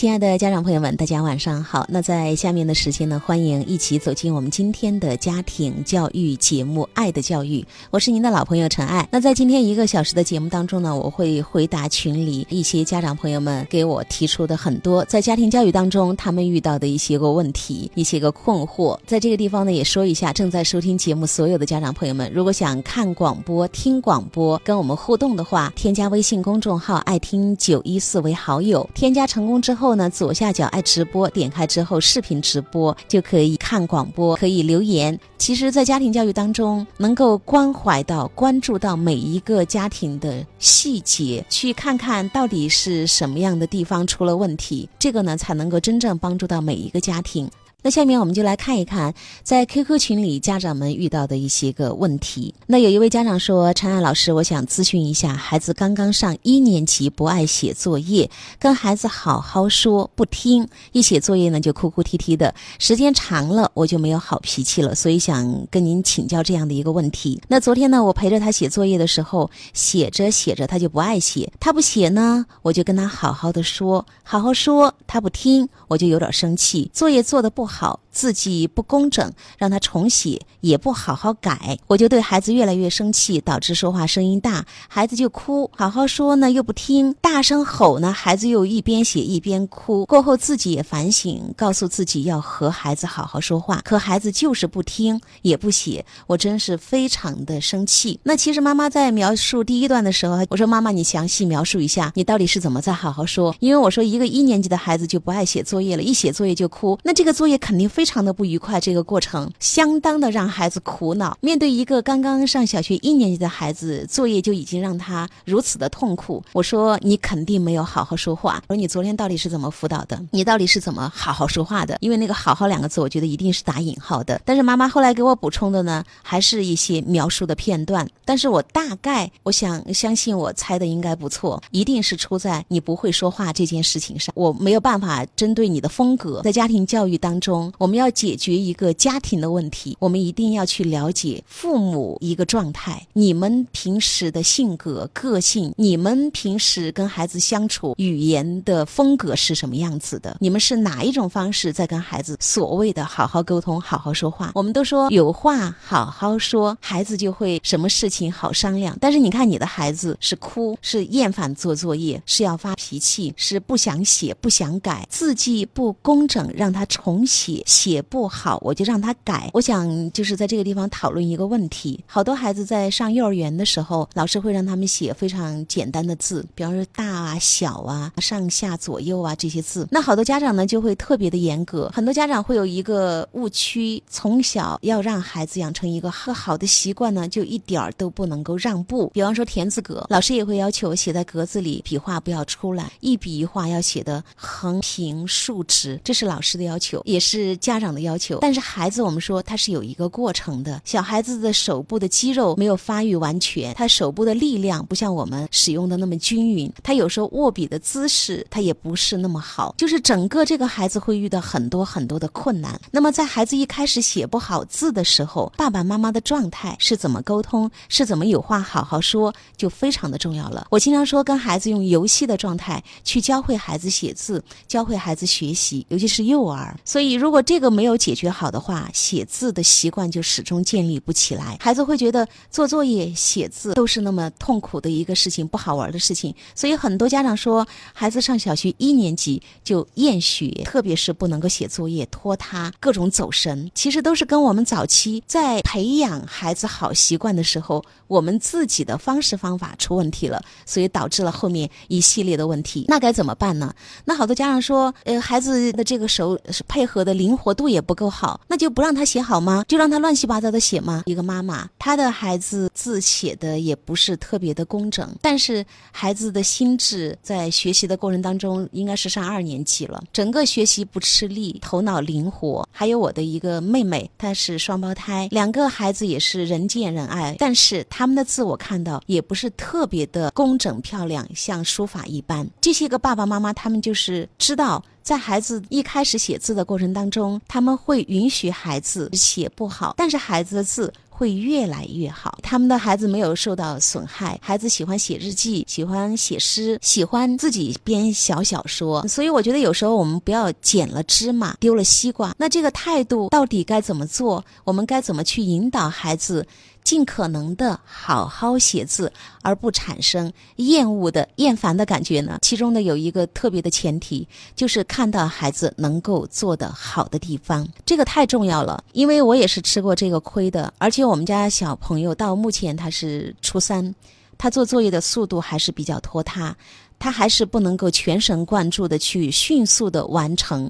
亲爱的家长朋友们，大家晚上好。那在下面的时间呢，欢迎一起走进我们今天的家庭教育节目《爱的教育》，我是您的老朋友陈爱。那在今天一个小时的节目当中呢，我会回答群里一些家长朋友们给我提出的很多在家庭教育当中他们遇到的一些个问题、一些个困惑。在这个地方呢，也说一下正在收听节目所有的家长朋友们，如果想看广播、听广播、跟我们互动的话，添加微信公众号“爱听九一四”为好友。添加成功之后。后呢，左下角爱直播，点开之后视频直播就可以看广播，可以留言。其实，在家庭教育当中，能够关怀到、关注到每一个家庭的细节，去看看到底是什么样的地方出了问题，这个呢，才能够真正帮助到每一个家庭。那下面我们就来看一看，在 QQ 群里家长们遇到的一些个问题。那有一位家长说：“陈爱老师，我想咨询一下，孩子刚刚上一年级，不爱写作业，跟孩子好好说不听，一写作业呢就哭哭啼啼的，时间长了我就没有好脾气了，所以想跟您请教这样的一个问题。那昨天呢，我陪着他写作业的时候，写着写着他就不爱写，他不写呢，我就跟他好好的说，好好说，他不听，我就有点生气，作业做的不。好，好。字迹不工整，让他重写也不好好改，我就对孩子越来越生气，导致说话声音大，孩子就哭。好好说呢又不听，大声吼呢，孩子又一边写一边哭。过后自己也反省，告诉自己要和孩子好好说话，可孩子就是不听也不写，我真是非常的生气。那其实妈妈在描述第一段的时候，我说妈妈你详细描述一下，你到底是怎么在好好说？因为我说一个一年级的孩子就不爱写作业了，一写作业就哭，那这个作业。肯定非非常的不愉快，这个过程相当的让孩子苦恼。面对一个刚刚上小学一年级的孩子，作业就已经让他如此的痛苦。我说你肯定没有好好说话。我说你昨天到底是怎么辅导的？你到底是怎么好好说话的？因为那个“好好”两个字，我觉得一定是打引号的。但是妈妈后来给我补充的呢，还是一些描述的片段。但是我大概我想相信我猜的应该不错，一定是出在你不会说话这件事情上。我没有办法针对你的风格，在家庭教育当。中，我我们要解决一个家庭的问题，我们一定要去了解父母一个状态，你们平时的性格、个性，你们平时跟孩子相处语言的风格是什么样子的？你们是哪一种方式在跟孩子所谓的好好沟通、好好说话？我们都说有话好好说，孩子就会什么事情好商量。但是你看你的孩子是哭，是厌烦做作业，是要发脾气，是不想写、不想改，字迹不工整，让他重写。写不好，我就让他改。我想就是在这个地方讨论一个问题。好多孩子在上幼儿园的时候，老师会让他们写非常简单的字，比方说大啊、小啊、上下左右啊这些字。那好多家长呢就会特别的严格，很多家长会有一个误区：从小要让孩子养成一个很好的习惯呢，就一点儿都不能够让步。比方说田字格，老师也会要求写在格子里，笔画不要出来，一笔一画要写的横平竖直，这是老师的要求，也是。是家长的要求，但是孩子我们说他是有一个过程的。小孩子的手部的肌肉没有发育完全，他手部的力量不像我们使用的那么均匀，他有时候握笔的姿势他也不是那么好，就是整个这个孩子会遇到很多很多的困难。那么在孩子一开始写不好字的时候，爸爸妈妈的状态是怎么沟通，是怎么有话好好说，就非常的重要了。我经常说跟孩子用游戏的状态去教会孩子写字，教会孩子学习，尤其是幼儿，所以。如果这个没有解决好的话，写字的习惯就始终建立不起来。孩子会觉得做作业、写字都是那么痛苦的一个事情，不好玩的事情。所以很多家长说，孩子上小学一年级就厌学，特别是不能够写作业、拖沓、各种走神，其实都是跟我们早期在培养孩子好习惯的时候，我们自己的方式方法出问题了，所以导致了后面一系列的问题。那该怎么办呢？那好多家长说，呃，孩子的这个手是配合的。灵活度也不够好，那就不让他写好吗？就让他乱七八糟的写吗？一个妈妈，她的孩子字写的也不是特别的工整，但是孩子的心智在学习的过程当中，应该是上二年级了，整个学习不吃力，头脑灵活。还有我的一个妹妹，她是双胞胎，两个孩子也是人见人爱，但是他们的字我看到也不是特别的工整漂亮，像书法一般。这些个爸爸妈妈，他们就是知道。在孩子一开始写字的过程当中，他们会允许孩子写不好，但是孩子的字。会越来越好。他们的孩子没有受到损害，孩子喜欢写日记，喜欢写诗，喜欢自己编小小说。所以我觉得有时候我们不要捡了芝麻丢了西瓜。那这个态度到底该怎么做？我们该怎么去引导孩子？尽可能的好好写字，而不产生厌恶的厌烦的感觉呢？其中呢有一个特别的前提，就是看到孩子能够做得好的地方，这个太重要了。因为我也是吃过这个亏的，而且我们家小朋友到目前他是初三，他做作业的速度还是比较拖沓，他还是不能够全神贯注的去迅速的完成。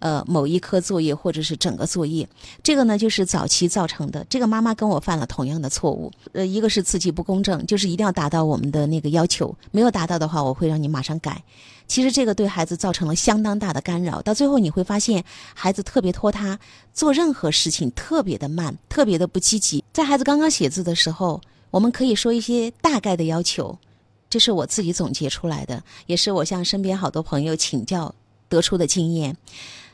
呃，某一科作业或者是整个作业，这个呢就是早期造成的。这个妈妈跟我犯了同样的错误。呃，一个是自己不公正，就是一定要达到我们的那个要求，没有达到的话，我会让你马上改。其实这个对孩子造成了相当大的干扰，到最后你会发现孩子特别拖沓，做任何事情特别的慢，特别的不积极。在孩子刚刚写字的时候，我们可以说一些大概的要求，这是我自己总结出来的，也是我向身边好多朋友请教得出的经验。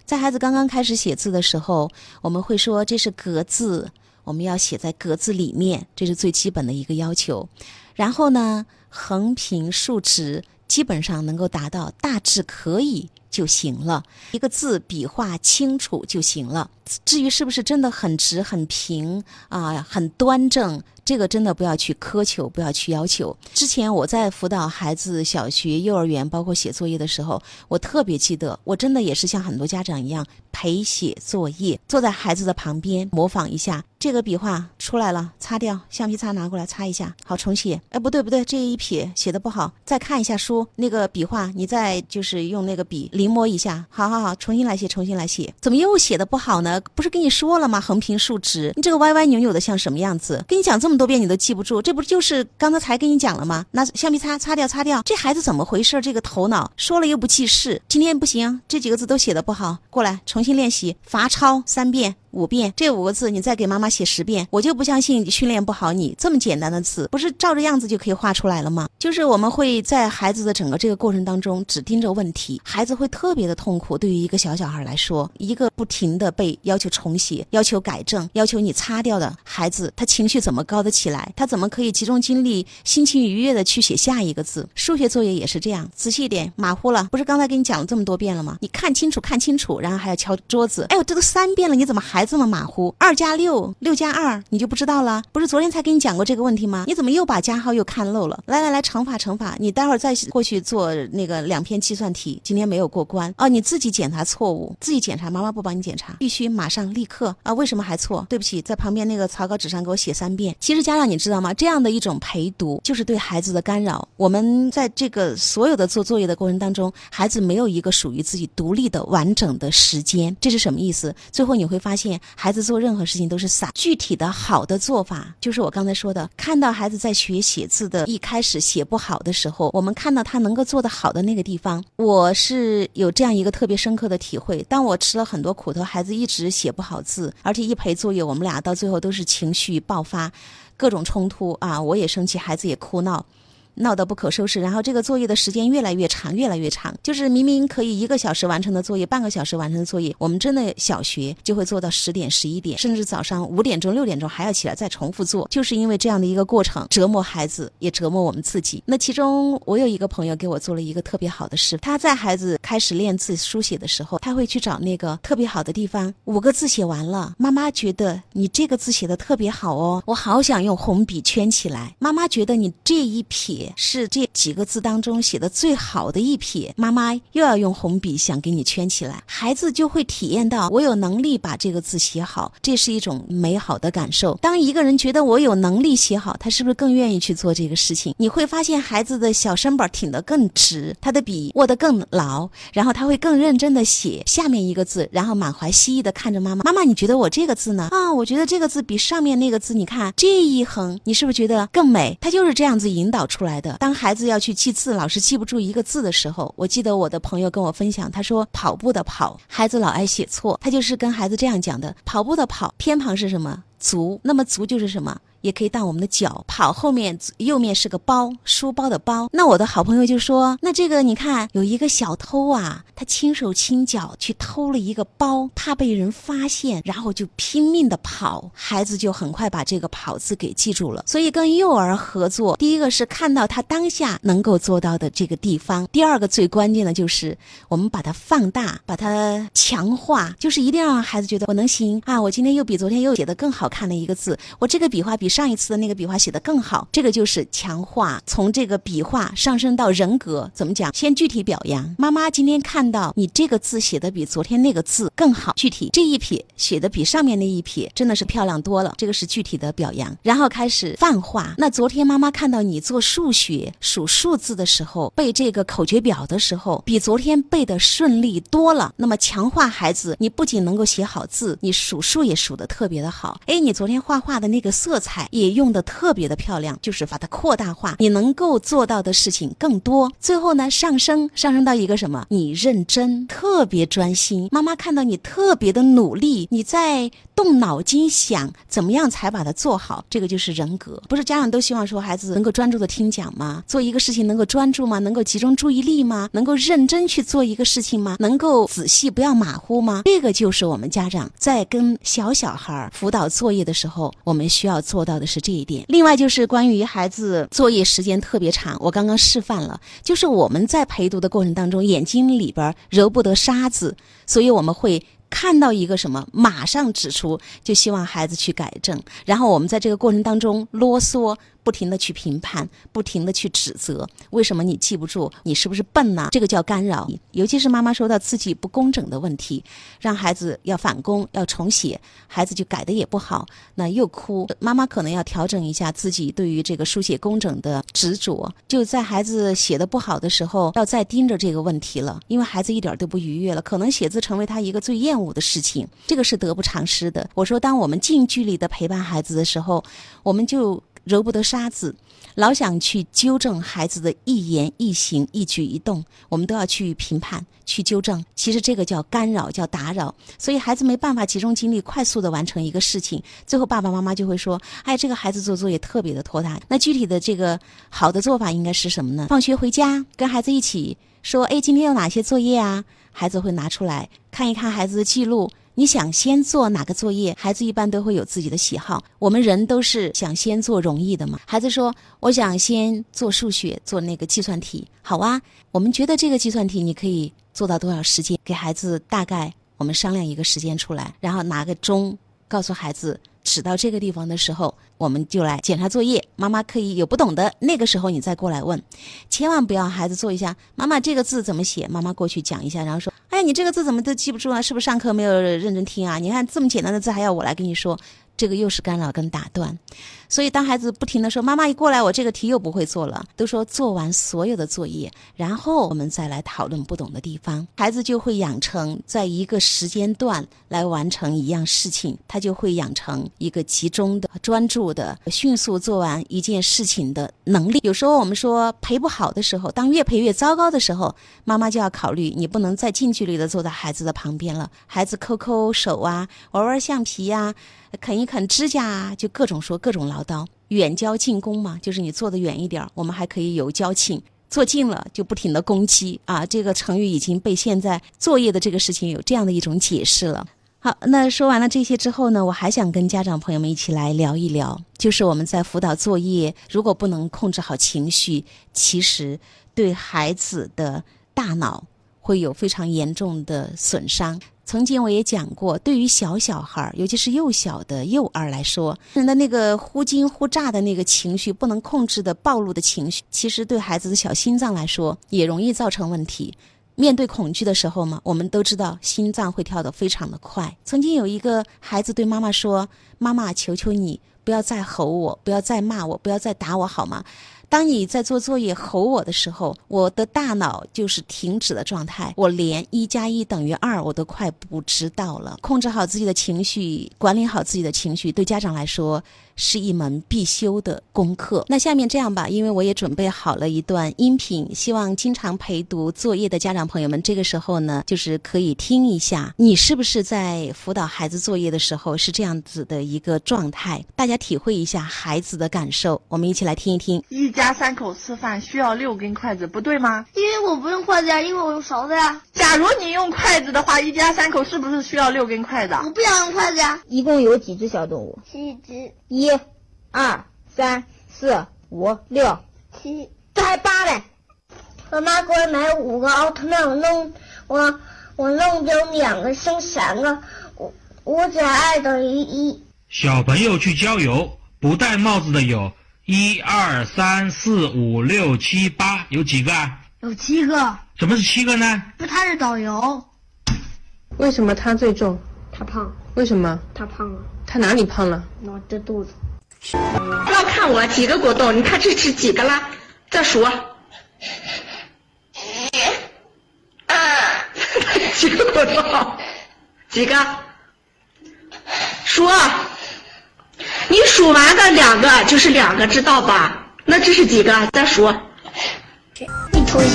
在孩子刚刚开始写字的时候，我们会说这是格字，我们要写在格子里面，这是最基本的一个要求。然后呢，横平竖直基本上能够达到大致可以就行了，一个字笔画清楚就行了。至于是不是真的很直很平啊，很端正？这个真的不要去苛求，不要去要求。之前我在辅导孩子小学、幼儿园，包括写作业的时候，我特别记得，我真的也是像很多家长一样陪写作业，坐在孩子的旁边模仿一下。这个笔画出来了，擦掉，橡皮擦拿过来擦一下，好重写。哎，不对不对，这一撇写的不好，再看一下书，那个笔画你再就是用那个笔临摹一下。好好好，重新来写，重新来写。怎么又写的不好呢？不是跟你说了吗？横平竖直，你这个歪歪扭扭的像什么样子？跟你讲这么。多遍你都记不住，这不就是刚才才跟你讲了吗？拿橡皮擦擦掉，擦掉。这孩子怎么回事？这个头脑说了又不记事。今天不行，这几个字都写的不好，过来重新练习，罚抄三遍。五遍这五个字，你再给妈妈写十遍，我就不相信你训练不好你这么简单的字，不是照着样子就可以画出来了吗？就是我们会在孩子的整个这个过程当中只盯着问题，孩子会特别的痛苦。对于一个小小孩来说，一个不停的被要求重写、要求改正、要求你擦掉的孩子，他情绪怎么高得起来？他怎么可以集中精力、心情愉悦的去写下一个字？数学作业也是这样，仔细一点，马虎了，不是刚才给你讲了这么多遍了吗？你看清楚，看清楚，然后还要敲桌子。哎呦，这都三遍了，你怎么还？这么马虎，二加六，六加二，你就不知道了？不是昨天才跟你讲过这个问题吗？你怎么又把加号又看漏了？来来来，乘法乘法，你待会儿再过去做那个两篇计算题，今天没有过关哦，你自己检查错误，自己检查，妈妈不帮你检查，必须马上立刻啊！为什么还错？对不起，在旁边那个草稿纸上给我写三遍。其实家长你知道吗？这样的一种陪读就是对孩子的干扰。我们在这个所有的做作业的过程当中，孩子没有一个属于自己独立的完整的时间，这是什么意思？最后你会发现。孩子做任何事情都是散。具体的好的做法，就是我刚才说的，看到孩子在学写字的一开始写不好的时候，我们看到他能够做得好的那个地方，我是有这样一个特别深刻的体会。当我吃了很多苦头，孩子一直写不好字，而且一陪作业，我们俩到最后都是情绪爆发，各种冲突啊，我也生气，孩子也哭闹。闹得不可收拾，然后这个作业的时间越来越长，越来越长。就是明明可以一个小时完成的作业，半个小时完成的作业，我们真的小学就会做到十点、十一点，甚至早上五点钟、六点钟还要起来再重复做。就是因为这样的一个过程，折磨孩子，也折磨我们自己。那其中，我有一个朋友给我做了一个特别好的事，他在孩子开始练字书写的时候，他会去找那个特别好的地方，五个字写完了，妈妈觉得你这个字写的特别好哦，我好想用红笔圈起来。妈妈觉得你这一撇。是这几个字当中写的最好的一撇，妈妈又要用红笔想给你圈起来，孩子就会体验到我有能力把这个字写好，这是一种美好的感受。当一个人觉得我有能力写好，他是不是更愿意去做这个事情？你会发现孩子的小身板挺得更直，他的笔握得更牢，然后他会更认真的写下面一个字，然后满怀希意的看着妈妈。妈妈，你觉得我这个字呢？啊，我觉得这个字比上面那个字，你看这一横，你是不是觉得更美？他就是这样子引导出来当孩子要去记字，老是记不住一个字的时候，我记得我的朋友跟我分享，他说跑步的跑，孩子老爱写错，他就是跟孩子这样讲的：跑步的跑偏旁是什么？足，那么足就是什么？也可以当我们的脚。跑后面右面是个包，书包的包。那我的好朋友就说：“那这个你看，有一个小偷啊，他轻手轻脚去偷了一个包，怕被人发现，然后就拼命的跑。孩子就很快把这个‘跑’字给记住了。所以跟幼儿合作，第一个是看到他当下能够做到的这个地方，第二个最关键的就是我们把它放大，把它强化，就是一定要让孩子觉得我能行啊！我今天又比昨天又写的更好看的一个字，我这个笔画比比上一次的那个笔画写的更好。这个就是强化，从这个笔画上升到人格，怎么讲？先具体表扬。妈妈今天看到你这个字写的比昨天那个字更好，具体这一撇写的比上面那一撇真的是漂亮多了。这个是具体的表扬。然后开始泛化。那昨天妈妈看到你做数学数数字的时候，背这个口诀表的时候，比昨天背的顺利多了。那么强化孩子，你不仅能够写好字，你数数也数的特别的好。哎，你昨天画画的那个色彩也用的特别的漂亮，就是把它扩大化，你能够做到的事情更多。最后呢，上升上升到一个什么？你认真，特别专心。妈妈看到你特别的努力，你在动脑筋想怎么样才把它做好，这个就是人格。不是家长都希望说孩子能够专注的听讲吗？做一个事情能够专注吗？能够集中注意力吗？能够认真去做一个事情吗？能够仔细不要马虎吗？这个就是我们家长在跟小小孩辅导作业的时候，我们需要做到的是这一点。另外就是关于孩子作业时间特别长，我刚刚示范了，就是我们在陪读的过程当中，眼睛里边揉不得沙子，所以我们会。看到一个什么，马上指出，就希望孩子去改正。然后我们在这个过程当中啰嗦，不停的去评判，不停的去指责。为什么你记不住？你是不是笨呢？这个叫干扰。尤其是妈妈说到自己不工整的问题，让孩子要返工要重写，孩子就改的也不好，那又哭。妈妈可能要调整一下自己对于这个书写工整的执着。就在孩子写的不好的时候，要再盯着这个问题了，因为孩子一点都不愉悦了，可能写字成为他一个最。厌恶的事情，这个是得不偿失的。我说，当我们近距离的陪伴孩子的时候，我们就揉不得沙子，老想去纠正孩子的一言一行、一举一动，我们都要去评判、去纠正。其实这个叫干扰，叫打扰，所以孩子没办法集中精力，快速的完成一个事情。最后爸爸妈妈就会说：“哎，这个孩子做作业特别的拖沓。”那具体的这个好的做法应该是什么呢？放学回家跟孩子一起说：“哎，今天有哪些作业啊？”孩子会拿出来看一看孩子的记录。你想先做哪个作业？孩子一般都会有自己的喜好。我们人都是想先做容易的嘛。孩子说：“我想先做数学，做那个计算题。”好啊，我们觉得这个计算题你可以做到多少时间？给孩子大概我们商量一个时间出来，然后拿个钟告诉孩子。指到这个地方的时候，我们就来检查作业。妈妈可以有不懂的，那个时候你再过来问，千万不要孩子做一下。妈妈这个字怎么写？妈妈过去讲一下，然后说：“哎呀，你这个字怎么都记不住啊？是不是上课没有认真听啊？你看这么简单的字还要我来跟你说。”这个又是干扰跟打断，所以当孩子不停的说“妈妈一过来，我这个题又不会做了”，都说做完所有的作业，然后我们再来讨论不懂的地方，孩子就会养成在一个时间段来完成一样事情，他就会养成一个集中的、专注的、迅速做完一件事情的能力。有时候我们说陪不好的时候，当越陪越糟糕的时候，妈妈就要考虑，你不能再近距离的坐在孩子的旁边了，孩子抠抠手啊，玩玩橡皮呀。啃一啃指甲啊，就各种说各种唠叨。远交近攻嘛，就是你坐得远一点，我们还可以有交情；坐近了就不停的攻击啊。这个成语已经被现在作业的这个事情有这样的一种解释了。好，那说完了这些之后呢，我还想跟家长朋友们一起来聊一聊，就是我们在辅导作业，如果不能控制好情绪，其实对孩子的大脑会有非常严重的损伤。曾经我也讲过，对于小小孩儿，尤其是幼小的幼儿来说，人的那个忽惊忽乍的那个情绪，不能控制的暴露的情绪，其实对孩子的小心脏来说也容易造成问题。面对恐惧的时候嘛，我们都知道心脏会跳得非常的快。曾经有一个孩子对妈妈说：“妈妈，求求你不要再吼我，不要再骂我，不要再打我，好吗？”当你在做作业吼我的时候，我的大脑就是停止的状态，我连一加一等于二我都快不知道了。控制好自己的情绪，管理好自己的情绪，对家长来说是一门必修的功课。那下面这样吧，因为我也准备好了一段音频，希望经常陪读作业的家长朋友们，这个时候呢，就是可以听一下，你是不是在辅导孩子作业的时候是这样子的一个状态？大家体会一下孩子的感受，我们一起来听一听。一家三口吃饭需要六根筷子，不对吗？因为我不用筷子呀，因为我用勺子呀。假如你用筷子的话，一家三口是不是需要六根筷子？我不想用筷子呀。一共有几只小动物？七只。一、二、三、四、五、六、七，这还八嘞。我妈给我买五个奥特曼，我弄我我弄丢两个，剩三个。五五减二等于一。小朋友去郊游，不戴帽子的有一二三四五六七八，有几个啊？有七个。怎么是七个呢？不，他是导游。为什么他最重？他胖。为什么？他胖了。他哪里胖了？我的肚子。不要看我几个果冻，你看这是几个了？再数。几个果冻？几个？数。你数完的两个就是两个，知道吧？那这是几个？再数。一头鞋。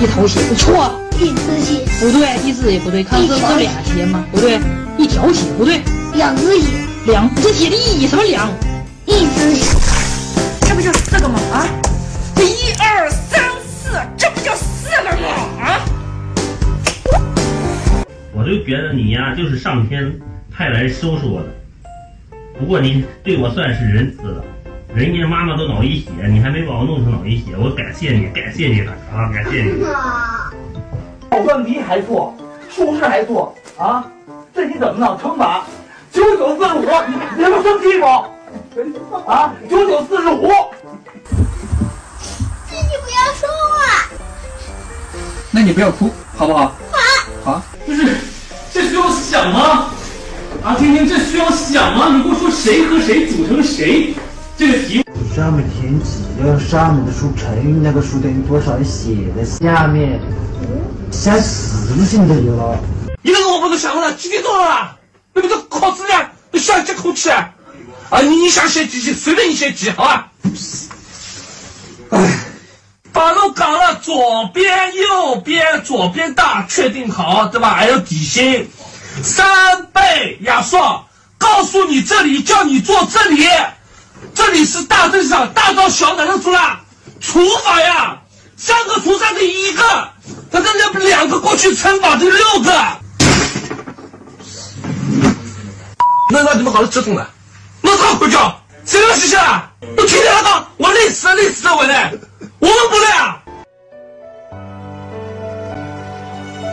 一头鞋不错。一只鞋。不对，一只也不对。看这这俩鞋吗？不对。一条鞋不对。两只鞋。两只鞋的意义什么两？一只鞋。这不就四个吗？啊？这一二三四，这不就四个吗？啊？我就觉得你呀，就是上天派来收拾我的。不过你对我算是仁慈了，人家妈妈都脑溢血，你还没把我弄成脑溢血，我感谢你，感谢你了啊，感谢你。计算题还错，数式还做啊！这你怎么弄？乘法，九九四十五，你你们生气不？啊，九九四十五。弟弟不要说话。那你不要哭，好不好？好。好。不是，这需要想吗？啊，听听，这需要想吗？你给我说谁和谁组成谁？这个题上面填几个，上面的数乘以那个数等于多少，写在下面，写事情都有了。你那个我不都想过了，几点钟了？那不都考试呢？都想接空气啊！啊，你想写几几，随便你写几，好吧？哎，把路搞了，左边、右边，左边大，确定好，对吧？还有底薪。三倍压缩，告诉你这里叫你做这里，这里是大正上，大到小哪能出啦？除法呀，三个除三等于一个，他这那两个过去乘法等于六个。那那你们好好折腾了，那他回家，谁让洗洗啊？我天天那个，我累死了，累死了我呢，我们不累啊。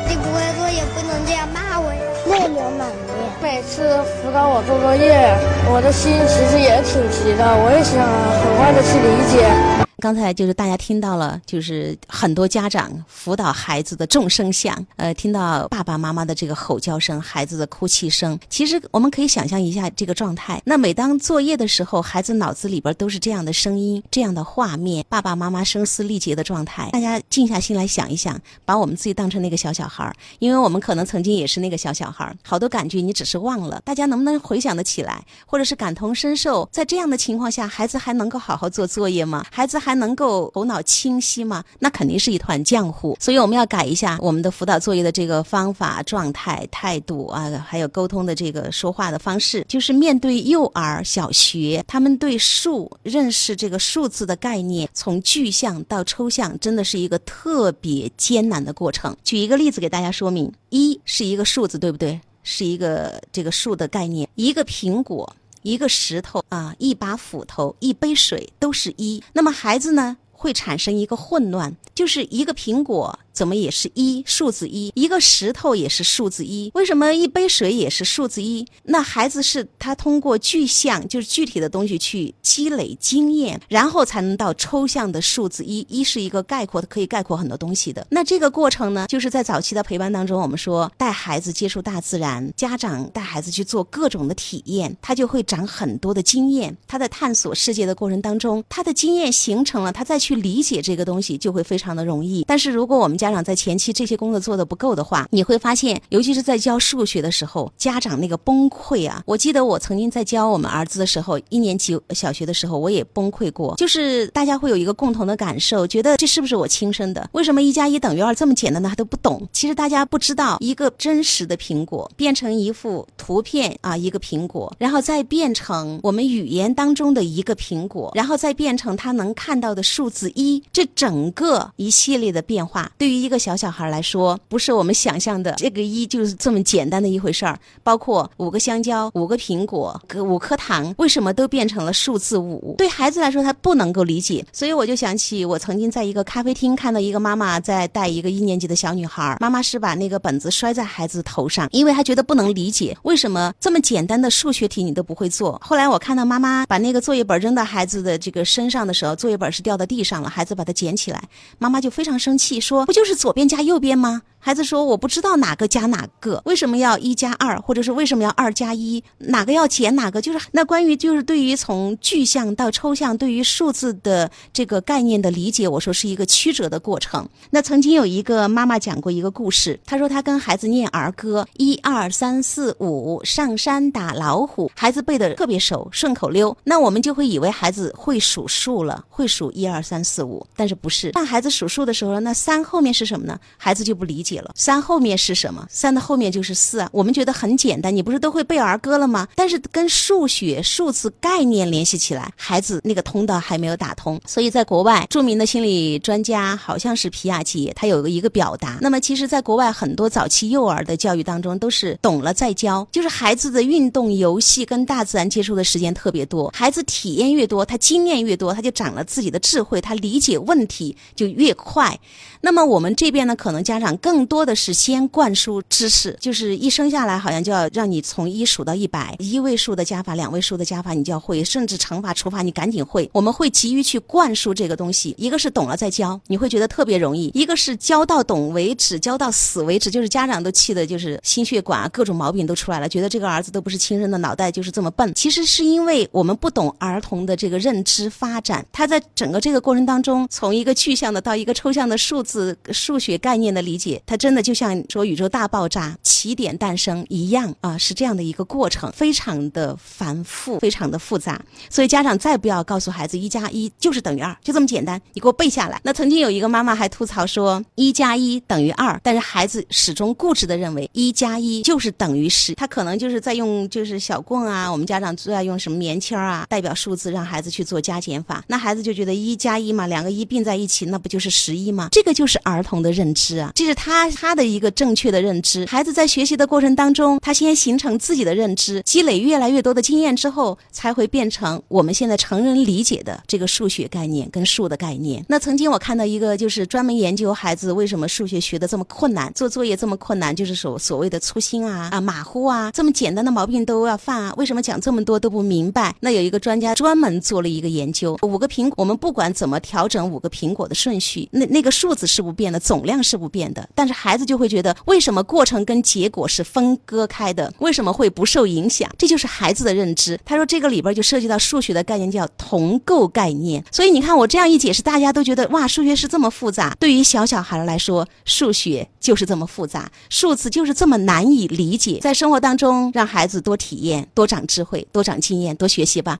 你不会做也不能这样骂我呀。累了吗你？每次辅导我做作业，我的心其实也挺急的，我也想很快的去理解。刚才就是大家听到了，就是很多家长辅导孩子的众声响，呃，听到爸爸妈妈的这个吼叫声，孩子的哭泣声。其实我们可以想象一下这个状态。那每当作业的时候，孩子脑子里边都是这样的声音、这样的画面，爸爸妈妈声嘶力竭的状态。大家静下心来想一想，把我们自己当成那个小小孩，因为我们可能曾经也是那个小小孩，好多感觉你只是忘了。大家能不能回想得起来，或者是感同身受？在这样的情况下，孩子还能够好好做作业吗？孩子还还能够头脑清晰吗？那肯定是一团浆糊。所以我们要改一下我们的辅导作业的这个方法、状态、态度啊，还有沟通的这个说话的方式。就是面对幼儿、小学，他们对数认识这个数字的概念，从具象到抽象，真的是一个特别艰难的过程。举一个例子给大家说明：一是一个数字，对不对？是一个这个数的概念，一个苹果。一个石头啊，一把斧头，一杯水，都是一。那么孩子呢，会产生一个混乱，就是一个苹果怎么也是一数字一，一个石头也是数字一，为什么一杯水也是数字一？那孩子是他通过具象，就是具体的东西去积累经验，然后才能到抽象的数字一。一是一个概括的，可以概括很多东西的。那这个过程呢，就是在早期的陪伴当中，我们说带孩子接触大自然，家长带孩子去做各种的体验，他就会长很多的经验。他在探索世界的过程当中，他的经验形成了，他再去理解这个东西就会非常的容易。但是如果我们家长在前期这些工作做的不够的话，你会发现，尤其是在教数学的时候，家长那个崩溃啊！我记得我曾经在教我们儿子的时候，一年级小学的时候，我也崩溃过。就是大家会有一个共同的感受，觉得这是不是我亲生的？为什么一加一等于二这么简单的他都不懂？其实大家不知道，一个真实的苹果变成一幅图片啊，一个苹果，然后再变成我们语言当中的一个苹果，然后再变成他能看到的数字一，这整个一系列的变化，对对于一个小小孩来说，不是我们想象的这个一就是这么简单的一回事儿。包括五个香蕉、五个苹果、五颗糖，为什么都变成了数字五？对孩子来说，他不能够理解。所以我就想起，我曾经在一个咖啡厅看到一个妈妈在带一个一年级的小女孩，妈妈是把那个本子摔在孩子头上，因为她觉得不能理解为什么这么简单的数学题你都不会做。后来我看到妈妈把那个作业本扔到孩子的这个身上的时候，作业本是掉到地上了，孩子把它捡起来，妈妈就非常生气，说：“不就就是左边加右边吗？”孩子说：“我不知道哪个加哪个，为什么要一加二，或者是为什么要二加一？哪个要减哪个？就是那关于就是对于从具象到抽象，对于数字的这个概念的理解，我说是一个曲折的过程。那曾经有一个妈妈讲过一个故事，她说她跟孩子念儿歌，一二三四五，上山打老虎，孩子背的特别熟，顺口溜。那我们就会以为孩子会数数了，会数一二三四五，但是不是？当孩子数数的时候，那三后面是什么呢？孩子就不理解。了，三后面是什么？三的后面就是四啊。我们觉得很简单，你不是都会背儿歌了吗？但是跟数学数字概念联系起来，孩子那个通道还没有打通。所以在国外，著名的心理专家好像是皮亚杰，他有个一个表达。那么其实，在国外很多早期幼儿的教育当中，都是懂了再教，就是孩子的运动、游戏跟大自然接触的时间特别多，孩子体验越多，他经验越多，他就长了自己的智慧，他理解问题就越快。那么我们这边呢，可能家长更更多的是先灌输知识，就是一生下来好像就要让你从一数到一百，一位数的加法、两位数的加法你就要会，甚至乘法、除法你赶紧会。我们会急于去灌输这个东西，一个是懂了再教，你会觉得特别容易；一个是教到懂为止，教到死为止，就是家长都气的，就是心血管啊各种毛病都出来了，觉得这个儿子都不是亲生的，脑袋就是这么笨。其实是因为我们不懂儿童的这个认知发展，他在整个这个过程当中，从一个具象的到一个抽象的数。字数学概念的理解，它真的就像说宇宙大爆炸起点诞生一样啊，是这样的一个过程，非常的繁复，非常的复杂。所以家长再不要告诉孩子一加一就是等于二，就这么简单，你给我背下来。那曾经有一个妈妈还吐槽说一加一等于二，但是孩子始终固执的认为一加一就是等于十，他可能就是在用就是小棍啊，我们家长最爱用什么棉签啊，代表数字让孩子去做加减法，那孩子就觉得一加一嘛，两个一并在一起，那不就是十一吗？这个就。是儿童的认知啊，这是他他的一个正确的认知。孩子在学习的过程当中，他先形成自己的认知，积累越来越多的经验之后，才会变成我们现在成人理解的这个数学概念跟数的概念。那曾经我看到一个，就是专门研究孩子为什么数学学的这么困难，做作业这么困难，就是所所谓的粗心啊啊马虎啊，这么简单的毛病都要犯啊，为什么讲这么多都不明白？那有一个专家专门做了一个研究，五个苹果，我们不管怎么调整五个苹果的顺序，那那个数字。是不变的，总量是不变的，但孩子就会觉得，为什么过程跟结果是分割开的？为什么会不受影响？这就是孩子的认知。他说这个里边就涉及到数学的概念，叫同构概念。所以你看我这样一解释，大家都觉得哇，数学是这么复杂。对于小小孩来说，数学就是这么复杂，数字就是这么难以理解。在生活当中，让孩子多体验，多长智慧，多长经验，多学习吧。